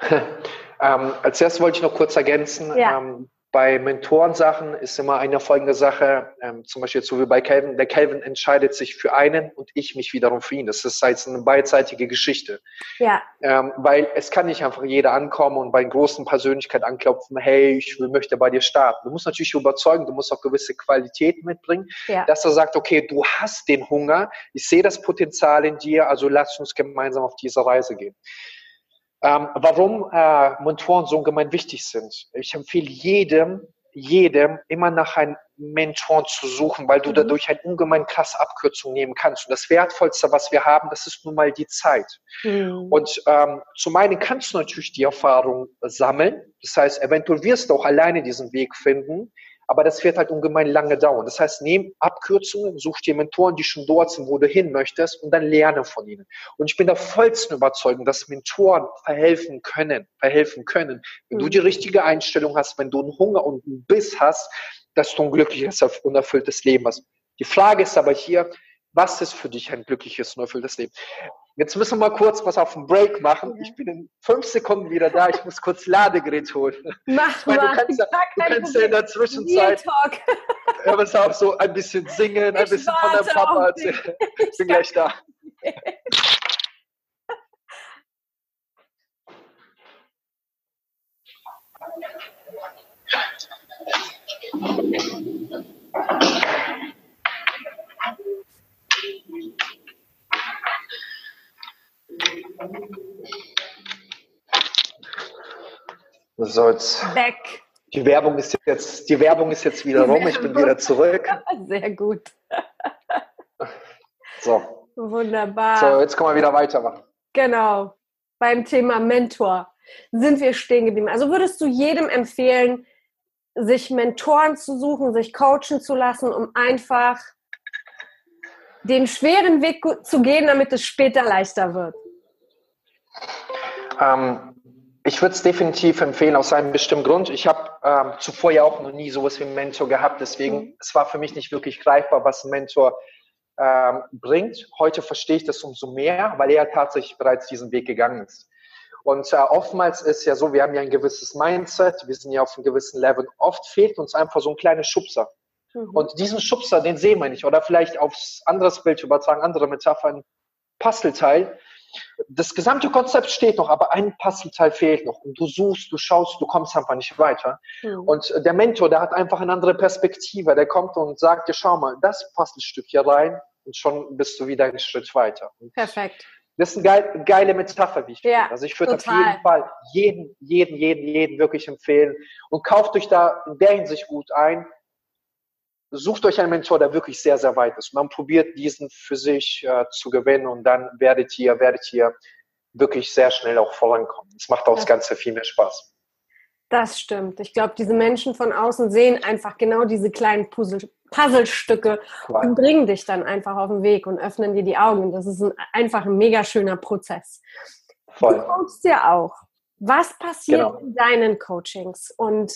ähm, als erstes wollte ich noch kurz ergänzen, ja. ähm, bei Mentorensachen ist immer eine folgende Sache, ähm, zum Beispiel so wie bei Calvin, der Calvin entscheidet sich für einen und ich mich wiederum für ihn. Das ist halt eine beidseitige Geschichte. Ja. Ähm, weil es kann nicht einfach jeder ankommen und bei einer großen Persönlichkeit anklopfen, hey, ich will, möchte bei dir starten. Du musst natürlich überzeugen, du musst auch gewisse Qualität mitbringen, ja. dass er sagt, okay, du hast den Hunger, ich sehe das Potenzial in dir, also lass uns gemeinsam auf diese Reise gehen. Ähm, warum äh, Mentoren so ungemein wichtig sind. Ich empfehle jedem, jedem immer nach einem Mentor zu suchen, weil du mhm. dadurch eine ungemein krasse Abkürzung nehmen kannst. Und das Wertvollste, was wir haben, das ist nun mal die Zeit. Mhm. Und ähm, zum einen kannst du natürlich die Erfahrung sammeln. Das heißt, eventuell wirst du auch alleine diesen Weg finden. Aber das wird halt ungemein lange dauern. Das heißt, nehm Abkürzungen, such dir Mentoren, die schon dort sind, wo du hin möchtest und dann lerne von ihnen. Und ich bin der vollsten Überzeugung, dass Mentoren verhelfen können, verhelfen können. Wenn mhm. du die richtige Einstellung hast, wenn du einen Hunger und einen Biss hast, dass du ein glückliches, unerfülltes Leben hast. Die Frage ist aber hier, was ist für dich ein glückliches und erfülltes Leben? Jetzt müssen wir mal kurz was auf den Break machen. Ich bin in fünf Sekunden wieder da. Ich muss kurz Ladegerät holen. Mach mal. Du kannst, ja, du kannst ja in der Zwischenzeit ja, auch so ein bisschen singen, ein ich bisschen von deinem Papa erzählen. Ich bin gleich da. So, jetzt. Back. Die Werbung ist jetzt, die Werbung ist jetzt wieder rum. Ich bin wieder zurück. Sehr gut. So. Wunderbar. So, jetzt können wir wieder weitermachen. Genau. Beim Thema Mentor sind wir stehen geblieben. Also würdest du jedem empfehlen, sich Mentoren zu suchen, sich coachen zu lassen, um einfach den schweren Weg zu gehen, damit es später leichter wird? Ähm, ich würde es definitiv empfehlen, aus einem bestimmten Grund. Ich habe ähm, zuvor ja auch noch nie sowas wie einen Mentor gehabt, deswegen mhm. es war für mich nicht wirklich greifbar, was ein Mentor ähm, bringt. Heute verstehe ich das umso mehr, weil er tatsächlich bereits diesen Weg gegangen ist. Und äh, oftmals ist ja so, wir haben ja ein gewisses Mindset, wir sind ja auf einem gewissen Level. Oft fehlt uns einfach so ein kleiner Schubser. Mhm. Und diesen Schubser, den sehen wir nicht. Oder vielleicht aufs anderes Bild übertragen, andere Metaphern, Puzzleteil, das gesamte Konzept steht noch, aber ein Puzzleteil fehlt noch. Und du suchst, du schaust, du kommst einfach nicht weiter. Mhm. Und der Mentor, der hat einfach eine andere Perspektive. Der kommt und sagt dir, schau mal, das Puzzlestück hier rein und schon bist du wieder einen Schritt weiter. Perfekt. Das ist eine geile, geile Metapher, wie ich ja, finde. Also ich würde auf jeden Fall jeden, jeden, jeden, jeden wirklich empfehlen und kauft euch da in der Hinsicht gut ein, sucht euch einen Mentor, der wirklich sehr, sehr weit ist. Man probiert diesen für sich äh, zu gewinnen und dann werdet ihr, werdet ihr wirklich sehr schnell auch vorankommen. Es macht auch das Ganze viel mehr Spaß. Das stimmt. Ich glaube, diese Menschen von außen sehen einfach genau diese kleinen Puzzle, Puzzlestücke wow. und bringen dich dann einfach auf den Weg und öffnen dir die Augen. Das ist ein, einfach ein mega schöner Prozess. Voll. Du coachst ja auch. Was passiert genau. in deinen Coachings? Und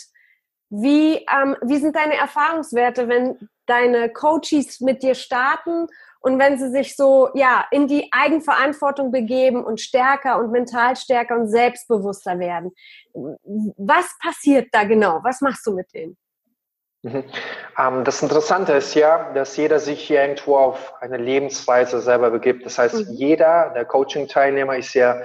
wie, ähm, wie sind deine Erfahrungswerte, wenn deine Coaches mit dir starten und wenn sie sich so ja in die Eigenverantwortung begeben und stärker und mental stärker und selbstbewusster werden? Was passiert da genau? Was machst du mit denen? Mhm. Ähm, das Interessante ist ja, dass jeder sich hier irgendwo auf eine Lebensweise selber begibt. Das heißt, mhm. jeder der Coaching-Teilnehmer ist ja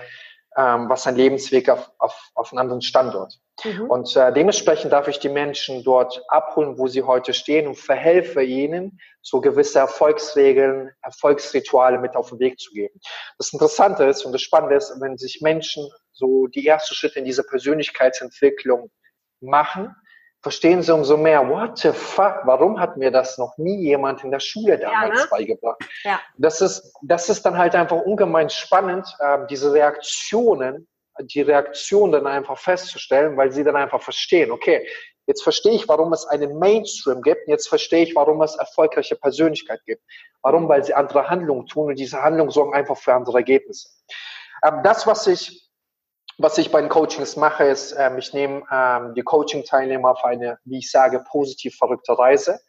ähm, was ein Lebensweg auf, auf, auf einen anderen Standort. Mhm. Und äh, dementsprechend darf ich die Menschen dort abholen, wo sie heute stehen und verhelfe ihnen, so gewisse Erfolgsregeln, Erfolgsrituale mit auf den Weg zu geben. Das Interessante ist und das Spannende ist, wenn sich Menschen so die ersten Schritte in dieser Persönlichkeitsentwicklung machen, verstehen sie umso mehr, what the fuck, warum hat mir das noch nie jemand in der Schule damals ja, ne? beigebracht? Ja. Das, ist, das ist dann halt einfach ungemein spannend, äh, diese Reaktionen, die Reaktion dann einfach festzustellen, weil sie dann einfach verstehen, okay, jetzt verstehe ich, warum es einen Mainstream gibt, jetzt verstehe ich, warum es erfolgreiche Persönlichkeit gibt. Warum? Weil sie andere Handlungen tun und diese Handlungen sorgen einfach für andere Ergebnisse. Ähm, das, was ich was ich bei den Coachings mache, ist, ähm, ich nehme ähm, die Coaching-Teilnehmer auf eine, wie ich sage, positiv verrückte Reise.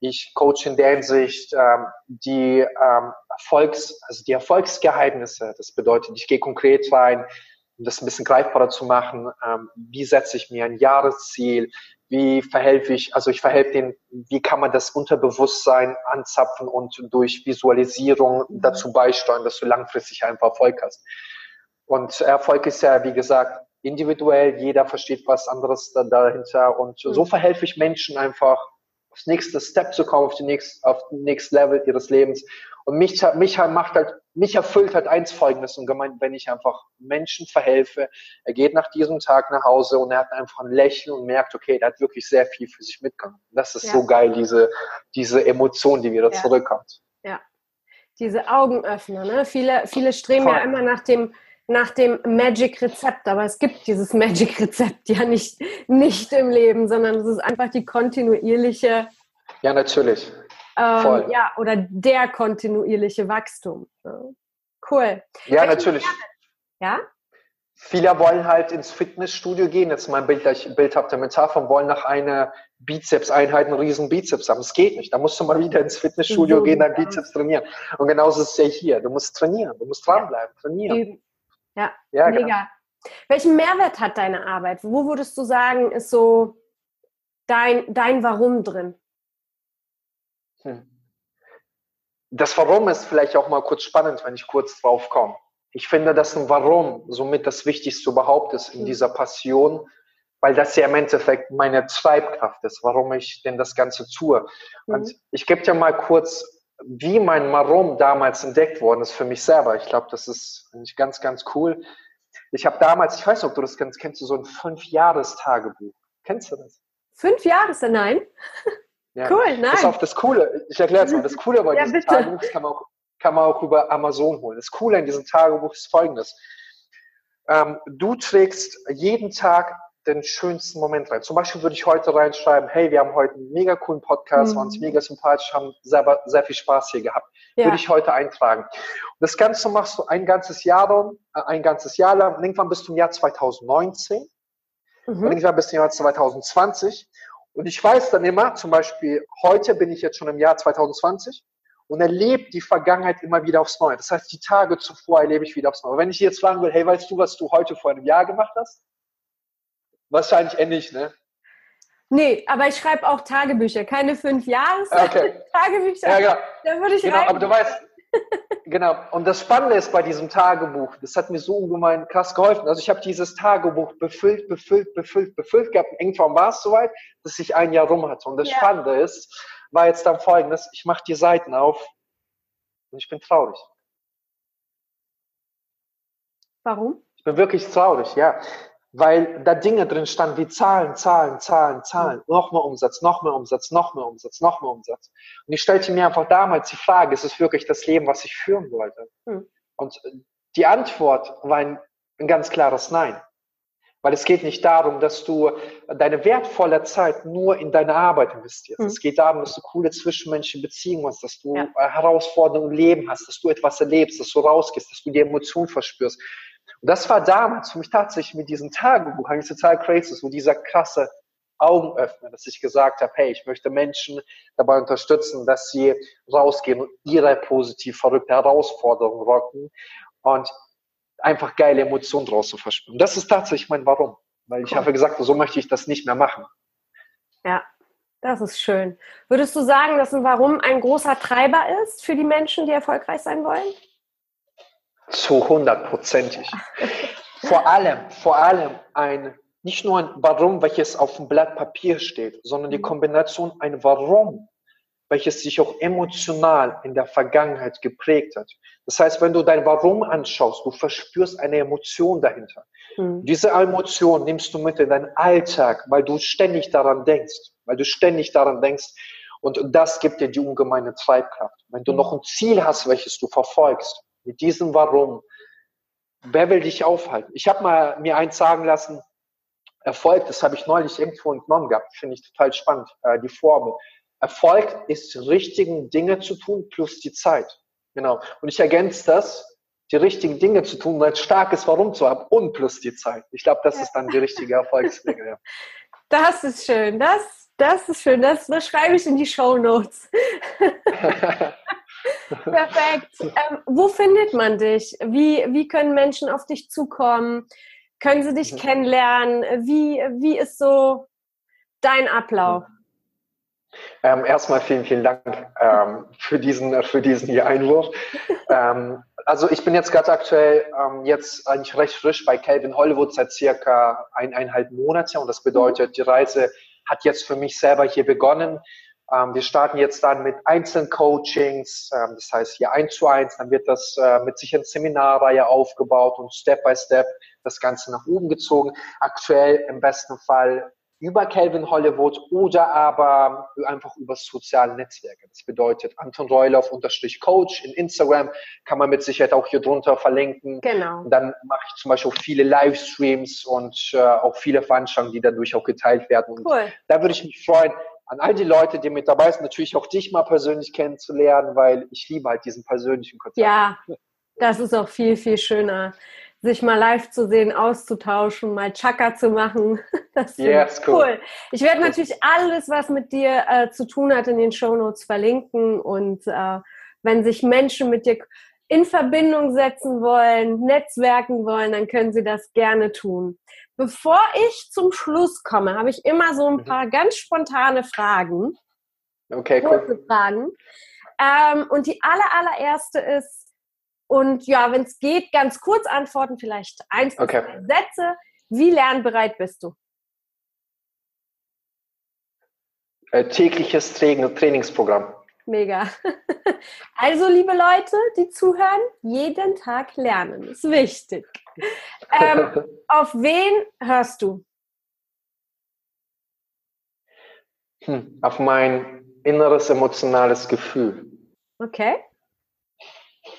Ich coach in der Hinsicht ähm, die ähm, Erfolgs, also die Erfolgsgeheimnisse. Das bedeutet, ich gehe konkret rein, um das ein bisschen greifbarer zu machen. Ähm, wie setze ich mir ein Jahresziel? Wie verhelfe ich, also ich verhelfe den, wie kann man das Unterbewusstsein anzapfen und durch Visualisierung mhm. dazu beisteuern, dass du langfristig einfach Erfolg hast. Und Erfolg ist ja, wie gesagt, individuell, jeder versteht was anderes da, dahinter und mhm. so verhelfe ich Menschen einfach aufs nächste Step zu kommen, auf die auf den nächsten Level ihres Lebens. Und mich, mich macht halt, mich erfüllt halt eins Folgendes und gemeint, wenn ich einfach Menschen verhelfe, er geht nach diesem Tag nach Hause und er hat einfach ein Lächeln und merkt, okay, der hat wirklich sehr viel für sich mitgenommen. Das ist ja. so geil, diese, diese Emotion, die wieder ja. zurückkommt. Ja. Diese Augenöffner, ne? Viele, viele streben Voll. ja immer nach dem, nach dem Magic-Rezept, aber es gibt dieses Magic-Rezept ja nicht, nicht im Leben, sondern es ist einfach die kontinuierliche. Ja, natürlich. Ähm, ja, oder der kontinuierliche Wachstum. Cool. Ja, Welche natürlich. Ja? Viele wollen halt ins Fitnessstudio gehen, jetzt mein Bild, bildhafte Metapher, wollen nach einer Bizeps-Einheit einen riesen Bizeps haben. Es geht nicht. Da musst du mal wieder ins Fitnessstudio so, gehen, dein Bizeps trainieren. Und genauso ist es ja hier. Du musst trainieren, du musst dranbleiben, trainieren. Ja, ja mega. Genau. Welchen Mehrwert hat deine Arbeit? Wo würdest du sagen, ist so dein, dein Warum drin? Hm. Das Warum ist vielleicht auch mal kurz spannend, wenn ich kurz drauf komme. Ich finde, dass ein Warum somit das Wichtigste überhaupt ist in hm. dieser Passion, weil das ja im Endeffekt meine Treibkraft ist, warum ich denn das Ganze tue. Mhm. Und ich gebe dir mal kurz wie mein Warum damals entdeckt worden ist für mich selber. Ich glaube, das ist ganz, ganz cool. Ich habe damals, ich weiß nicht, ob du das kennst, kennst du so ein Fünf-Jahres-Tagebuch? Kennst du das? Fünf Jahres? Nein. Ja. Cool, nein. Pass auf, das Coole, ich erkläre es mal, das Coole bei ja, diesem bitte. Tagebuch kann man, auch, kann man auch über Amazon holen. Das Coole in diesem Tagebuch ist folgendes. Ähm, du trägst jeden Tag den schönsten Moment rein. Zum Beispiel würde ich heute reinschreiben, hey, wir haben heute einen mega coolen Podcast, mhm. waren uns mega sympathisch, haben selber sehr viel Spaß hier gehabt. Ja. Würde ich heute eintragen. Und das Ganze machst du ein ganzes Jahr lang, äh, ein ganzes Jahr lang, irgendwann bis zum Jahr 2019 mhm. und irgendwann bis zum Jahr 2020. Und ich weiß dann immer, zum Beispiel, heute bin ich jetzt schon im Jahr 2020 und erlebe die Vergangenheit immer wieder aufs Neue. Das heißt, die Tage zuvor erlebe ich wieder aufs Neue. Wenn ich jetzt fragen will, hey, weißt du, was du heute vor einem Jahr gemacht hast? Wahrscheinlich ähnlich, ne? Nee, aber ich schreibe auch Tagebücher, keine fünf Jahres okay. Tagebücher. Ja, genau. Da würde ich genau, aber du weißt, genau. Und das Spannende ist bei diesem Tagebuch, das hat mir so ungemein krass geholfen. Also ich habe dieses Tagebuch befüllt, befüllt, befüllt, befüllt gehabt. Und irgendwann war es soweit, dass ich ein Jahr rum hatte. Und das ja. Spannende ist, war jetzt dann folgendes, ich mache die Seiten auf und ich bin traurig. Warum? Ich bin wirklich traurig, ja weil da Dinge drin standen wie Zahlen, Zahlen, Zahlen, Zahlen, noch mehr Umsatz, noch mehr Umsatz, noch mehr Umsatz, noch mehr Umsatz. Und ich stellte mir einfach damals die Frage, ist es wirklich das Leben, was ich führen wollte? Hm. Und die Antwort war ein, ein ganz klares Nein. Weil es geht nicht darum, dass du deine wertvolle Zeit nur in deine Arbeit investierst. Hm. Es geht darum, dass du coole zwischenmenschliche Beziehungen hast, dass du ja. Herausforderungen im Leben hast, dass du etwas erlebst, dass du rausgehst, dass du die Emotionen verspürst. Und das war damals für mich tatsächlich mit diesem Tagebuch eigentlich total crazy, so dieser krasse Augenöffner, dass ich gesagt habe, hey, ich möchte Menschen dabei unterstützen, dass sie rausgehen und ihre positiv verrückte Herausforderungen rocken und einfach geile Emotionen draus zu verspüren. Das ist tatsächlich mein Warum, weil ich cool. habe gesagt, so möchte ich das nicht mehr machen. Ja, das ist schön. Würdest du sagen, dass ein Warum ein großer Treiber ist für die Menschen, die erfolgreich sein wollen? Zu hundertprozentig. vor allem, vor allem ein, nicht nur ein Warum, welches auf dem Blatt Papier steht, sondern die mhm. Kombination ein Warum, welches sich auch emotional in der Vergangenheit geprägt hat. Das heißt, wenn du dein Warum anschaust, du verspürst eine Emotion dahinter. Mhm. Diese Emotion nimmst du mit in deinen Alltag, weil du ständig daran denkst, weil du ständig daran denkst. Und das gibt dir die ungemeine Treibkraft. Wenn du mhm. noch ein Ziel hast, welches du verfolgst, mit diesem Warum. Wer will dich aufhalten? Ich habe mal mir eins sagen lassen, Erfolg, das habe ich neulich irgendwo entnommen gehabt, finde ich total spannend, äh, die Formel. Erfolg ist die richtigen Dinge zu tun plus die Zeit. Genau. Und ich ergänze das, die richtigen Dinge zu tun und ein starkes Warum zu haben und plus die Zeit. Ich glaube, das ist dann die richtige Erfolgsdinge. Ja. Das ist schön. Das, Das ist schön, das, das schreibe ich in die Show Notes. Perfekt. Ähm, wo findet man dich? Wie, wie können Menschen auf dich zukommen? Können sie dich mhm. kennenlernen? Wie, wie ist so dein Ablauf? Ähm, erstmal vielen, vielen Dank ähm, für, diesen, für diesen hier Einwurf. ähm, also ich bin jetzt gerade aktuell ähm, jetzt eigentlich recht frisch bei Calvin Hollywood seit circa eineinhalb Monaten und das bedeutet, die Reise hat jetzt für mich selber hier begonnen. Ähm, wir starten jetzt dann mit Einzelcoachings, ähm, das heißt hier eins zu eins, dann wird das äh, mit sich in Seminarreihe aufgebaut und Step by Step das Ganze nach oben gezogen. Aktuell im besten Fall über Calvin Hollywood oder aber einfach über soziale Netzwerke. Das bedeutet Anton Reuloff unterstrich Coach in Instagram kann man mit Sicherheit auch hier drunter verlinken. Genau. dann mache ich zum Beispiel auch viele Livestreams und äh, auch viele Veranstaltungen, die dadurch auch geteilt werden. Und cool. da würde ich mich freuen, an all die Leute, die mit dabei sind, natürlich auch dich mal persönlich kennenzulernen, weil ich liebe halt diesen persönlichen Kontakt. Ja, das ist auch viel, viel schöner sich mal live zu sehen, auszutauschen, mal Chaka zu machen. Das ist yes, cool. cool. Ich werde natürlich alles, was mit dir äh, zu tun hat, in den Show Notes verlinken. Und äh, wenn sich Menschen mit dir in Verbindung setzen wollen, netzwerken wollen, dann können sie das gerne tun. Bevor ich zum Schluss komme, habe ich immer so ein mhm. paar ganz spontane Fragen. Okay, cool. Fragen. Ähm, und die aller, allererste ist, und ja, wenn es geht, ganz kurz antworten, vielleicht eins bis okay. zwei Sätze. Wie lernbereit bist du? Äh, tägliches Trainingsprogramm. Mega. Also, liebe Leute, die zuhören, jeden Tag lernen. Ist wichtig. Ähm, auf wen hörst du? Hm, auf mein inneres emotionales Gefühl. Okay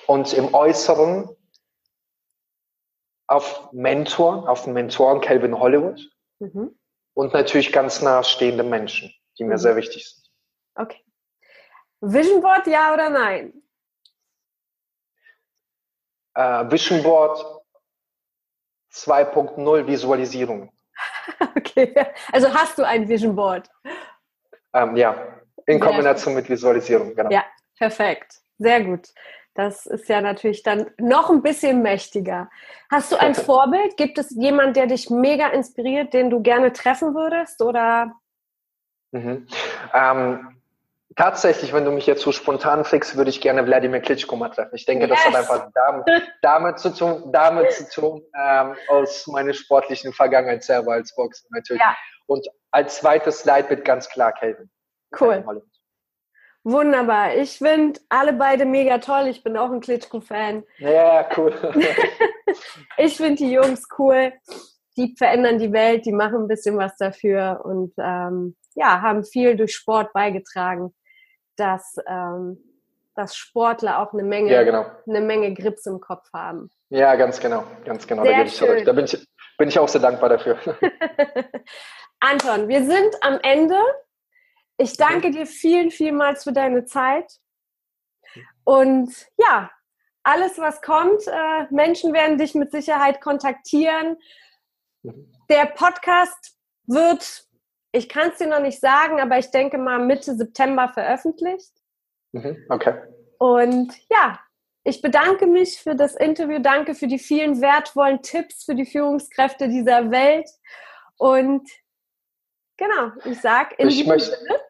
und im Äußeren auf Mentor, auf den Mentoren Calvin Hollywood mhm. und natürlich ganz nahestehende Menschen, die mir mhm. sehr wichtig sind. Okay. Vision Board, ja oder nein? Äh, Vision Board 2.0 Visualisierung. okay, also hast du ein Vision Board? Ähm, ja, in Kombination mit Visualisierung, genau. Ja, perfekt. Sehr gut. Das ist ja natürlich dann noch ein bisschen mächtiger. Hast du ein Vorbild? Gibt es jemand, der dich mega inspiriert, den du gerne treffen würdest? Oder? Mhm. Ähm, tatsächlich, wenn du mich jetzt so spontan fliegst, würde ich gerne Wladimir Klitschko mal treffen. Ich denke, yes. das hat einfach damit, damit zu tun, damit zu tun ähm, aus meiner sportlichen Vergangenheit selber als Boxer natürlich. Ja. Und als zweites Leitbild ganz klar Kelvin. Cool. Wunderbar. Ich finde alle beide mega toll. Ich bin auch ein Klitschko-Fan. Ja, cool. ich finde die Jungs cool. Die verändern die Welt, die machen ein bisschen was dafür und ähm, ja, haben viel durch Sport beigetragen, dass, ähm, dass Sportler auch eine Menge, ja, genau. eine Menge Grips im Kopf haben. Ja, ganz genau, ganz genau. Sehr da, ich zurück. da bin ich, bin ich auch sehr dankbar dafür. Anton, wir sind am Ende ich danke dir vielen, vielmals für deine Zeit. Und ja, alles, was kommt, äh, Menschen werden dich mit Sicherheit kontaktieren. Der Podcast wird, ich kann es dir noch nicht sagen, aber ich denke mal Mitte September veröffentlicht. Mhm, okay. Und ja, ich bedanke mich für das Interview, danke für die vielen wertvollen Tipps für die Führungskräfte dieser Welt. Und genau, ich sage in ich möchte, Sinne.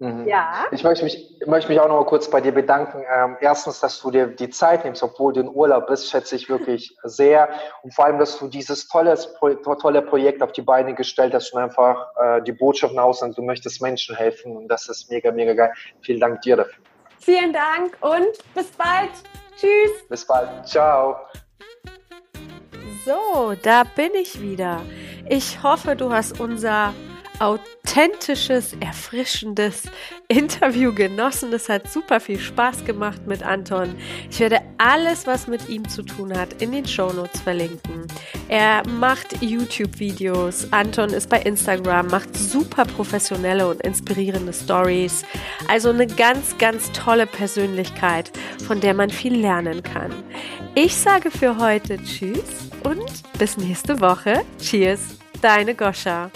Mhm. Ja. Ich möchte mich, möchte mich auch noch mal kurz bei dir bedanken. Ähm, erstens, dass du dir die Zeit nimmst, obwohl du in Urlaub bist, schätze ich wirklich sehr. Und vor allem, dass du dieses tolles, tolle Projekt auf die Beine gestellt hast und einfach äh, die Botschaft nach außen, du möchtest Menschen helfen. Und das ist mega, mega geil. Vielen Dank dir dafür. Vielen Dank und bis bald. Tschüss. Bis bald. Ciao. So, da bin ich wieder. Ich hoffe, du hast unser authentisches, erfrischendes Interview genossen. Es hat super viel Spaß gemacht mit Anton. Ich werde alles, was mit ihm zu tun hat, in den Shownotes verlinken. Er macht YouTube-Videos. Anton ist bei Instagram, macht super professionelle und inspirierende Stories. Also eine ganz, ganz tolle Persönlichkeit, von der man viel lernen kann. Ich sage für heute Tschüss und bis nächste Woche. Cheers, deine Goscha.